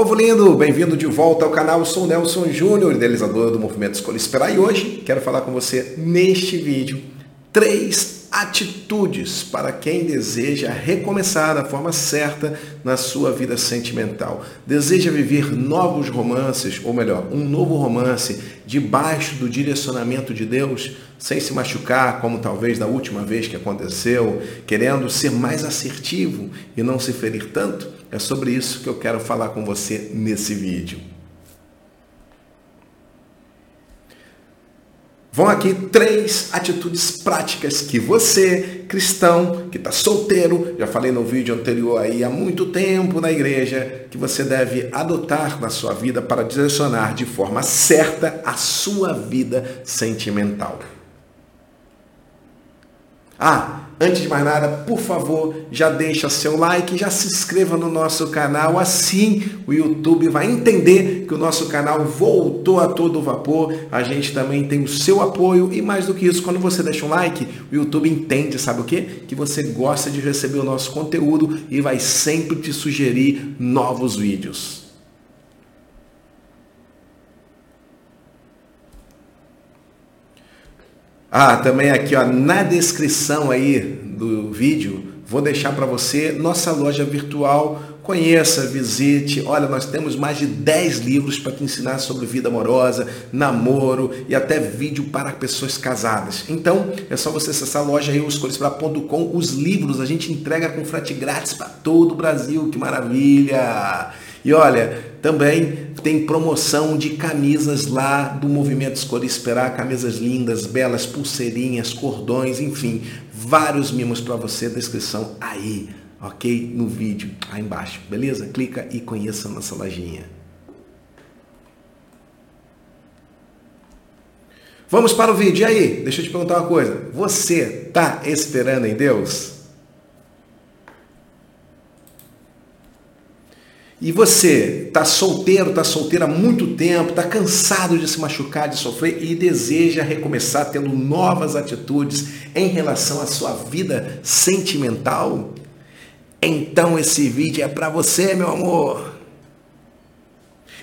Povo lindo, bem-vindo de volta ao canal. Eu sou Nelson Júnior, idealizador do Movimento Escolha Esperar. E hoje quero falar com você neste vídeo três atitudes para quem deseja recomeçar da forma certa na sua vida sentimental. Deseja viver novos romances, ou melhor, um novo romance debaixo do direcionamento de Deus, sem se machucar, como talvez da última vez que aconteceu, querendo ser mais assertivo e não se ferir tanto? É sobre isso que eu quero falar com você nesse vídeo. Vão aqui três atitudes práticas que você, cristão, que está solteiro, já falei no vídeo anterior aí há muito tempo na igreja, que você deve adotar na sua vida para direcionar de forma certa a sua vida sentimental. Ah, antes de mais nada, por favor, já deixa seu like, já se inscreva no nosso canal, assim o YouTube vai entender que o nosso canal voltou a todo vapor. A gente também tem o seu apoio e mais do que isso, quando você deixa um like, o YouTube entende, sabe o quê? Que você gosta de receber o nosso conteúdo e vai sempre te sugerir novos vídeos. Ah, também aqui ó, na descrição aí do vídeo, vou deixar para você nossa loja virtual. Conheça, visite. Olha, nós temos mais de 10 livros para te ensinar sobre vida amorosa, namoro e até vídeo para pessoas casadas. Então, é só você acessar a loja euescolhespra.com. Os livros a gente entrega com frete grátis para todo o Brasil. Que maravilha! E olha, também tem promoção de camisas lá do Movimento Escolha Esperar, camisas lindas, belas, pulseirinhas, cordões, enfim, vários mimos para você, descrição aí, ok? No vídeo, aí embaixo, beleza? Clica e conheça a nossa lojinha. Vamos para o vídeo. E aí, deixa eu te perguntar uma coisa. Você está esperando em Deus? E você está solteiro, está solteira há muito tempo, está cansado de se machucar, de sofrer e deseja recomeçar tendo novas atitudes em relação à sua vida sentimental? Então esse vídeo é para você, meu amor.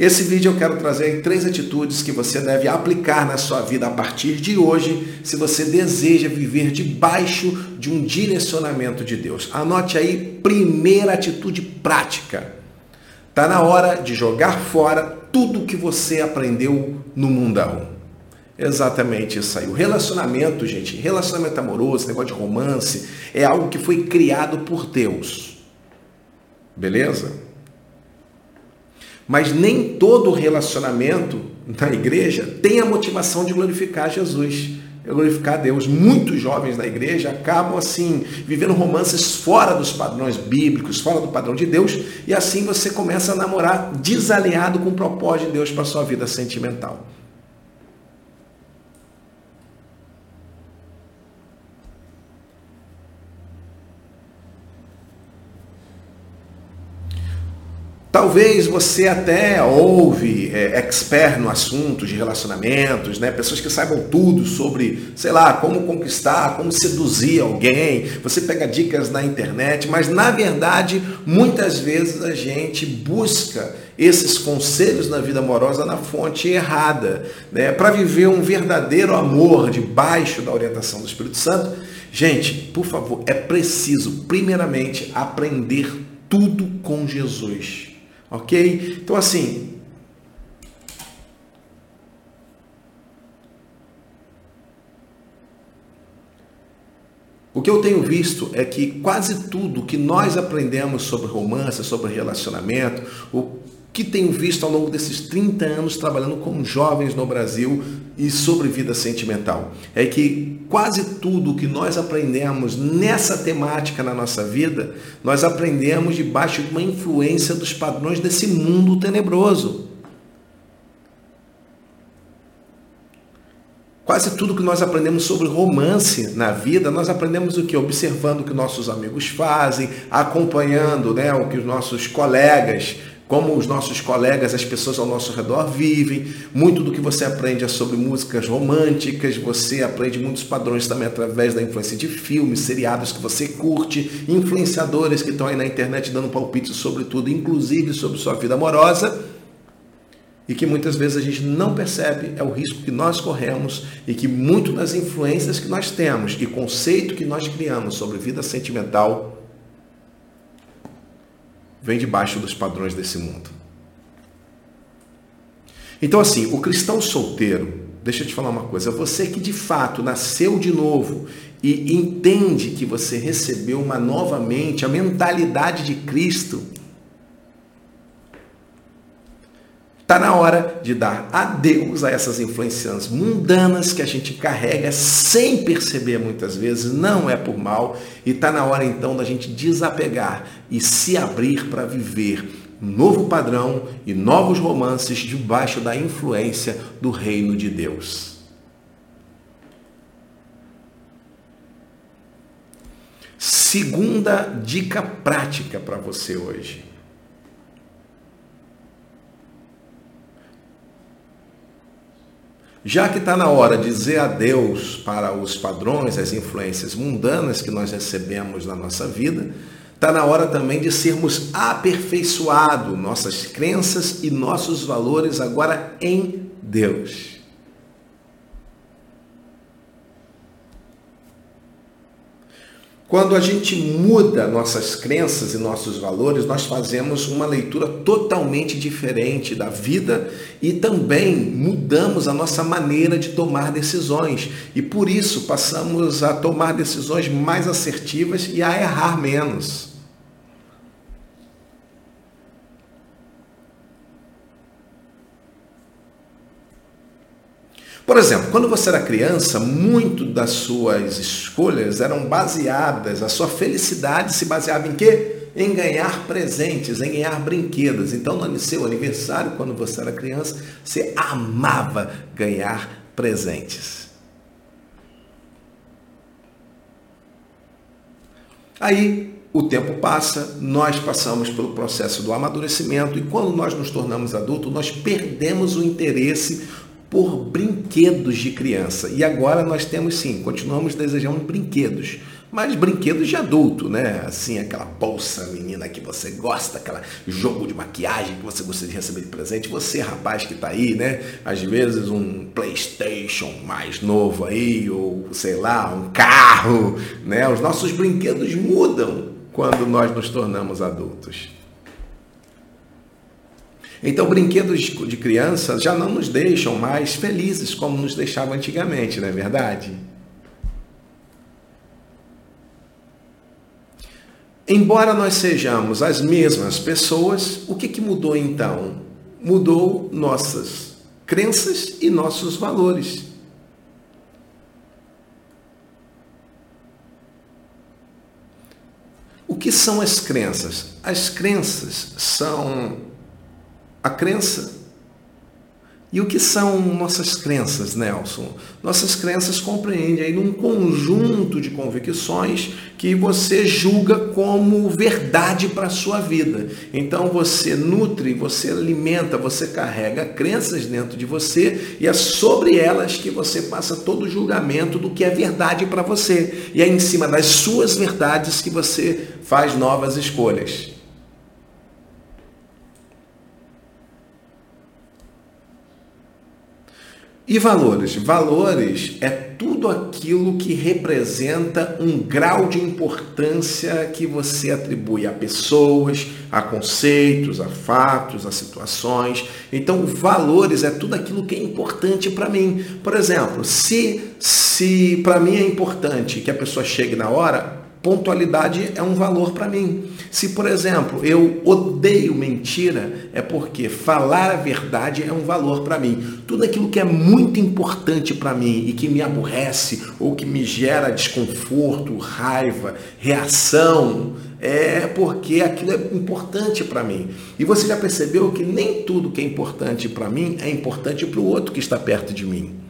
Esse vídeo eu quero trazer três atitudes que você deve aplicar na sua vida a partir de hoje, se você deseja viver debaixo de um direcionamento de Deus. Anote aí, primeira atitude prática Está na hora de jogar fora tudo que você aprendeu no mundão. Exatamente isso aí. O relacionamento, gente, relacionamento amoroso, negócio de romance, é algo que foi criado por Deus. Beleza? Mas nem todo relacionamento na igreja tem a motivação de glorificar Jesus é glorificar a Deus. Muitos jovens da igreja acabam assim, vivendo romances fora dos padrões bíblicos, fora do padrão de Deus, e assim você começa a namorar desalinhado com o propósito de Deus para sua vida sentimental. Talvez você até ouve é, expert no assunto de relacionamentos, né? pessoas que saibam tudo sobre, sei lá, como conquistar, como seduzir alguém. Você pega dicas na internet, mas na verdade, muitas vezes a gente busca esses conselhos na vida amorosa na fonte errada. Né? Para viver um verdadeiro amor debaixo da orientação do Espírito Santo, gente, por favor, é preciso, primeiramente, aprender tudo com Jesus. Ok? Então, assim. O que eu tenho visto é que quase tudo que nós aprendemos sobre romance, sobre relacionamento, o que tenho visto ao longo desses 30 anos trabalhando com jovens no Brasil e sobre vida sentimental. É que quase tudo que nós aprendemos nessa temática na nossa vida, nós aprendemos debaixo de uma influência dos padrões desse mundo tenebroso. Quase tudo que nós aprendemos sobre romance na vida, nós aprendemos o que? Observando o que nossos amigos fazem, acompanhando né, o que os nossos colegas como os nossos colegas, as pessoas ao nosso redor vivem. Muito do que você aprende é sobre músicas românticas, você aprende muitos padrões também através da influência de filmes, seriados que você curte, influenciadores que estão aí na internet dando palpites sobre tudo, inclusive sobre sua vida amorosa. E que muitas vezes a gente não percebe é o risco que nós corremos e que muito das influências que nós temos e conceito que nós criamos sobre vida sentimental vem debaixo dos padrões desse mundo. Então, assim, o cristão solteiro, deixa eu te falar uma coisa, você que de fato nasceu de novo e entende que você recebeu uma nova mente, a mentalidade de Cristo, Está na hora de dar adeus a essas influências mundanas que a gente carrega sem perceber muitas vezes, não é por mal, e está na hora então da gente desapegar e se abrir para viver novo padrão e novos romances debaixo da influência do reino de Deus. Segunda dica prática para você hoje. Já que está na hora de dizer adeus para os padrões, as influências mundanas que nós recebemos na nossa vida, está na hora também de sermos aperfeiçoados nossas crenças e nossos valores agora em Deus. Quando a gente muda nossas crenças e nossos valores, nós fazemos uma leitura totalmente diferente da vida e também mudamos a nossa maneira de tomar decisões. E por isso passamos a tomar decisões mais assertivas e a errar menos. Por exemplo, quando você era criança, muito das suas escolhas eram baseadas, a sua felicidade se baseava em quê? Em ganhar presentes, em ganhar brinquedos. Então, no seu aniversário, quando você era criança, você amava ganhar presentes. Aí o tempo passa, nós passamos pelo processo do amadurecimento e quando nós nos tornamos adultos, nós perdemos o interesse por brinquedos de criança. E agora nós temos sim, continuamos desejando brinquedos, mas brinquedos de adulto, né? Assim, aquela bolsa menina que você gosta, aquela jogo de maquiagem que você gostaria de receber de presente. Você, rapaz que está aí, né? Às vezes um PlayStation mais novo aí, ou sei lá, um carro, né? Os nossos brinquedos mudam quando nós nos tornamos adultos. Então, brinquedos de criança já não nos deixam mais felizes como nos deixavam antigamente, não é verdade? Embora nós sejamos as mesmas pessoas, o que, que mudou então? Mudou nossas crenças e nossos valores. O que são as crenças? As crenças são a crença. E o que são nossas crenças, Nelson? Nossas crenças compreendem aí um conjunto de convicções que você julga como verdade para a sua vida. Então você nutre, você alimenta, você carrega crenças dentro de você e é sobre elas que você passa todo o julgamento do que é verdade para você. E é em cima das suas verdades que você faz novas escolhas. E valores? Valores é tudo aquilo que representa um grau de importância que você atribui a pessoas, a conceitos, a fatos, a situações. Então, valores é tudo aquilo que é importante para mim. Por exemplo, se se para mim é importante que a pessoa chegue na hora, Pontualidade é um valor para mim. Se, por exemplo, eu odeio mentira, é porque falar a verdade é um valor para mim. Tudo aquilo que é muito importante para mim e que me aborrece ou que me gera desconforto, raiva, reação, é porque aquilo é importante para mim. E você já percebeu que nem tudo que é importante para mim é importante para o outro que está perto de mim.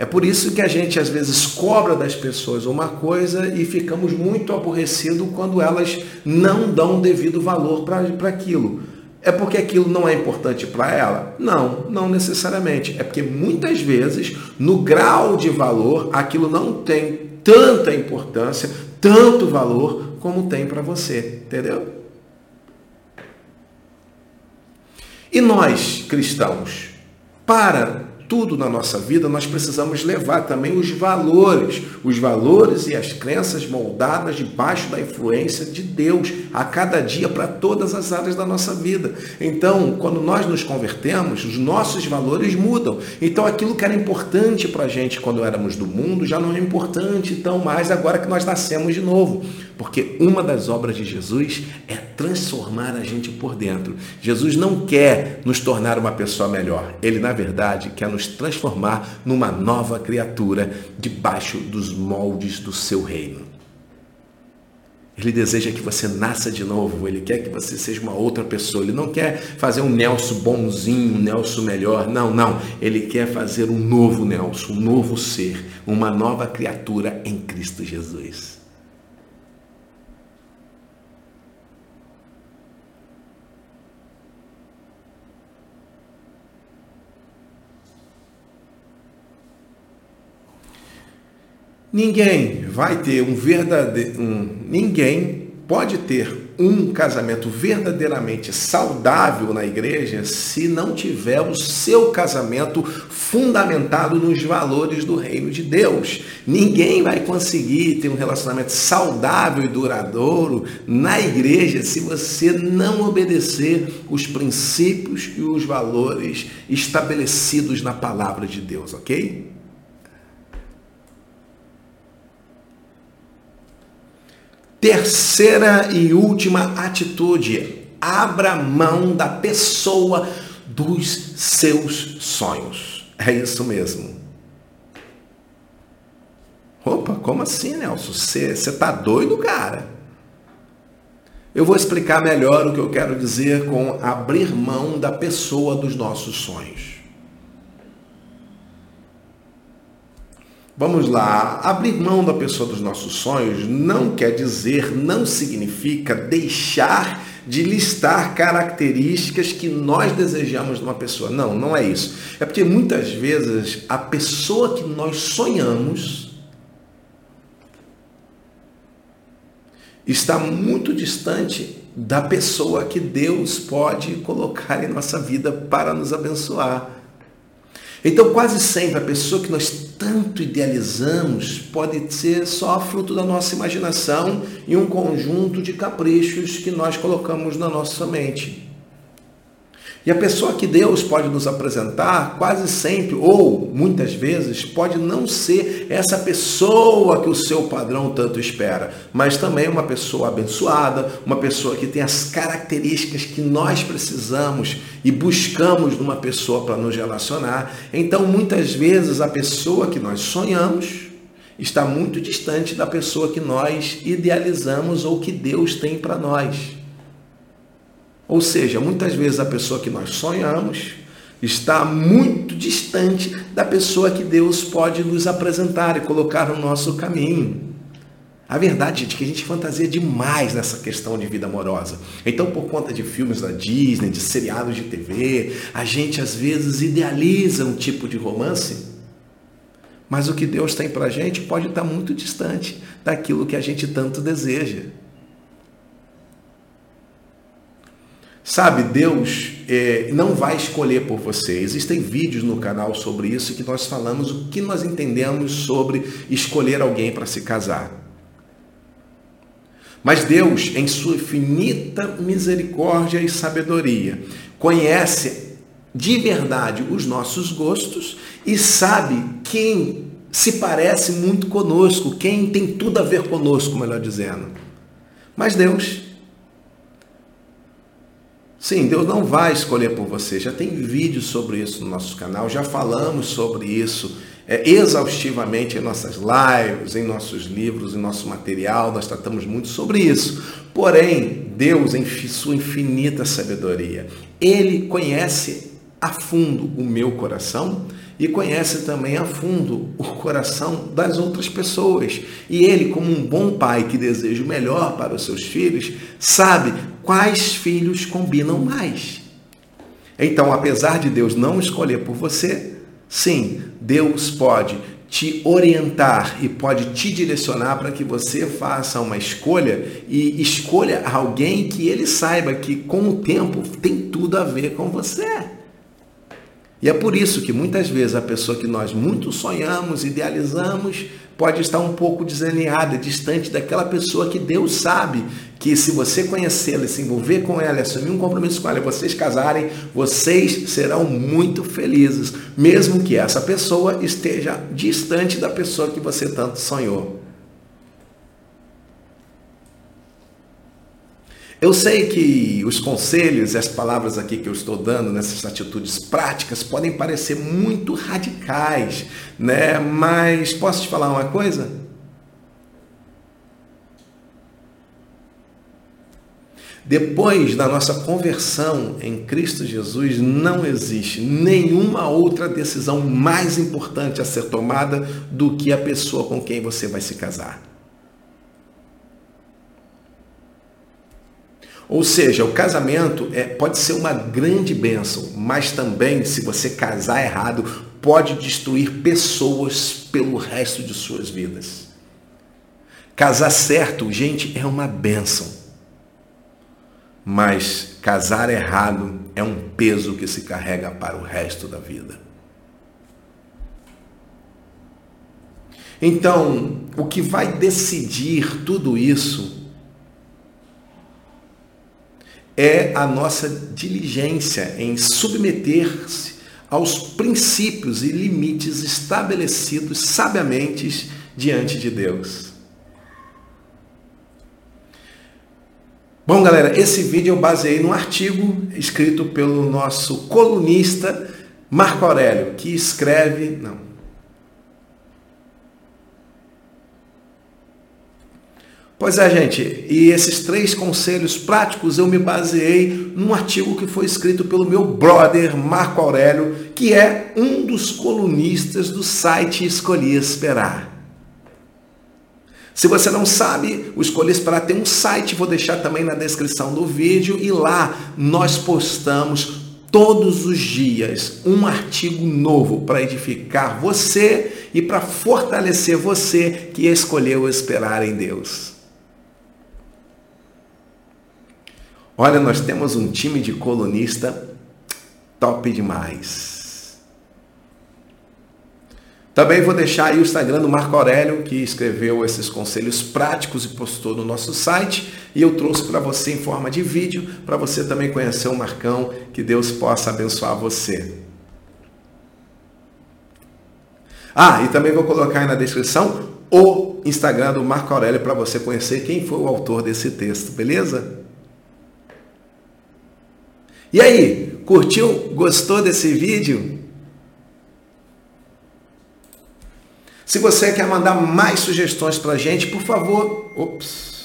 É por isso que a gente às vezes cobra das pessoas uma coisa e ficamos muito aborrecidos quando elas não dão devido valor para aquilo. É porque aquilo não é importante para ela? Não, não necessariamente. É porque muitas vezes, no grau de valor, aquilo não tem tanta importância, tanto valor como tem para você, entendeu? E nós, cristãos, para tudo na nossa vida, nós precisamos levar também os valores, os valores e as crenças moldadas debaixo da influência de Deus a cada dia para todas as áreas da nossa vida. Então, quando nós nos convertemos, os nossos valores mudam. Então, aquilo que era importante para a gente quando éramos do mundo já não é importante tão mais agora que nós nascemos de novo. Porque uma das obras de Jesus é transformar a gente por dentro. Jesus não quer nos tornar uma pessoa melhor. Ele, na verdade, quer nos transformar numa nova criatura debaixo dos moldes do seu reino. Ele deseja que você nasça de novo, ele quer que você seja uma outra pessoa. Ele não quer fazer um Nelson bonzinho, um Nelson melhor. Não, não. Ele quer fazer um novo Nelson, um novo ser, uma nova criatura em Cristo Jesus. Ninguém vai ter um verdadeiro. Um, ninguém pode ter um casamento verdadeiramente saudável na igreja se não tiver o seu casamento fundamentado nos valores do reino de Deus. Ninguém vai conseguir ter um relacionamento saudável e duradouro na igreja se você não obedecer os princípios e os valores estabelecidos na palavra de Deus, ok? Terceira e última atitude: abra mão da pessoa dos seus sonhos. É isso mesmo. Opa, como assim, Nelson? Você está doido, cara? Eu vou explicar melhor o que eu quero dizer com abrir mão da pessoa dos nossos sonhos. Vamos lá, abrir mão da pessoa dos nossos sonhos não quer dizer, não significa deixar de listar características que nós desejamos numa pessoa. Não, não é isso. É porque muitas vezes a pessoa que nós sonhamos está muito distante da pessoa que Deus pode colocar em nossa vida para nos abençoar. Então, quase sempre a pessoa que nós tanto idealizamos pode ser só fruto da nossa imaginação e um conjunto de caprichos que nós colocamos na nossa mente. E a pessoa que Deus pode nos apresentar, quase sempre, ou muitas vezes, pode não ser essa pessoa que o seu padrão tanto espera, mas também uma pessoa abençoada, uma pessoa que tem as características que nós precisamos e buscamos numa pessoa para nos relacionar. Então, muitas vezes, a pessoa que nós sonhamos está muito distante da pessoa que nós idealizamos ou que Deus tem para nós. Ou seja, muitas vezes a pessoa que nós sonhamos está muito distante da pessoa que Deus pode nos apresentar e colocar no nosso caminho. A verdade, é que a gente fantasia demais nessa questão de vida amorosa. Então, por conta de filmes da Disney, de seriados de TV, a gente às vezes idealiza um tipo de romance, mas o que Deus tem para gente pode estar muito distante daquilo que a gente tanto deseja. Sabe, Deus é, não vai escolher por você. Existem vídeos no canal sobre isso que nós falamos o que nós entendemos sobre escolher alguém para se casar. Mas Deus, em sua infinita misericórdia e sabedoria, conhece de verdade os nossos gostos e sabe quem se parece muito conosco, quem tem tudo a ver conosco, melhor dizendo. Mas Deus Sim, Deus não vai escolher por você. Já tem vídeos sobre isso no nosso canal, já falamos sobre isso é, exaustivamente em nossas lives, em nossos livros, em nosso material, nós tratamos muito sobre isso. Porém, Deus, em sua infinita sabedoria, Ele conhece a fundo o meu coração e conhece também a fundo o coração das outras pessoas. E ele, como um bom pai que deseja o melhor para os seus filhos, sabe quais filhos combinam mais. Então, apesar de Deus não escolher por você, sim, Deus pode te orientar e pode te direcionar para que você faça uma escolha e escolha alguém que ele saiba que com o tempo tem tudo a ver com você. E é por isso que muitas vezes a pessoa que nós muito sonhamos, idealizamos, pode estar um pouco desalinhada, distante daquela pessoa que Deus sabe que se você conhecê-la, se envolver com ela, assumir um compromisso com ela, vocês casarem, vocês serão muito felizes, mesmo que essa pessoa esteja distante da pessoa que você tanto sonhou. Eu sei que os conselhos e as palavras aqui que eu estou dando nessas atitudes práticas podem parecer muito radicais, né? Mas posso te falar uma coisa? Depois da nossa conversão em Cristo Jesus, não existe nenhuma outra decisão mais importante a ser tomada do que a pessoa com quem você vai se casar. Ou seja, o casamento é, pode ser uma grande bênção, mas também, se você casar errado, pode destruir pessoas pelo resto de suas vidas. Casar certo, gente, é uma bênção. Mas casar errado é um peso que se carrega para o resto da vida. Então, o que vai decidir tudo isso é a nossa diligência em submeter-se aos princípios e limites estabelecidos sabiamente diante de Deus. Bom, galera, esse vídeo eu baseei num artigo escrito pelo nosso colunista Marco Aurélio, que escreve, não, Pois é, gente, e esses três conselhos práticos eu me baseei num artigo que foi escrito pelo meu brother Marco Aurélio, que é um dos colunistas do site Escolhi Esperar. Se você não sabe, o Escolhi Esperar tem um site, vou deixar também na descrição do vídeo, e lá nós postamos todos os dias um artigo novo para edificar você e para fortalecer você que escolheu esperar em Deus. Olha, nós temos um time de colunista top demais. Também vou deixar aí o Instagram do Marco Aurélio, que escreveu esses conselhos práticos e postou no nosso site. E eu trouxe para você em forma de vídeo, para você também conhecer o Marcão, que Deus possa abençoar você. Ah, e também vou colocar aí na descrição o Instagram do Marco Aurélio para você conhecer quem foi o autor desse texto, beleza? E aí, curtiu? Gostou desse vídeo? Se você quer mandar mais sugestões para a gente, por favor, ops,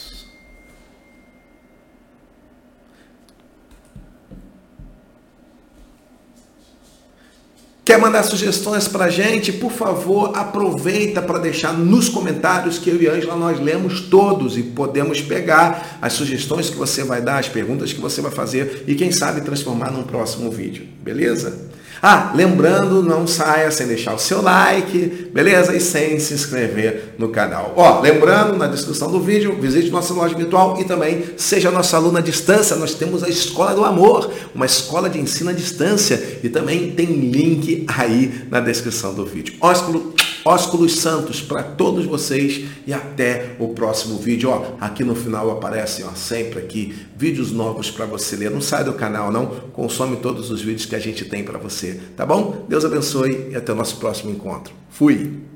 Quer mandar sugestões para a gente? Por favor, aproveita para deixar nos comentários que eu e Ângela nós lemos todos e podemos pegar as sugestões que você vai dar, as perguntas que você vai fazer e quem sabe transformar num próximo vídeo, beleza? Ah, lembrando, não saia sem deixar o seu like, beleza? E sem se inscrever no canal. Ó, lembrando, na descrição do vídeo, visite nossa loja virtual e também seja nosso aluno à distância. Nós temos a Escola do Amor, uma escola de ensino à distância e também tem link aí na descrição do vídeo. Ósculo ósculos santos para todos vocês e até o próximo vídeo. Ó, aqui no final aparecem ó, sempre aqui vídeos novos para você ler. Não sai do canal não, consome todos os vídeos que a gente tem para você, tá bom? Deus abençoe e até o nosso próximo encontro. Fui!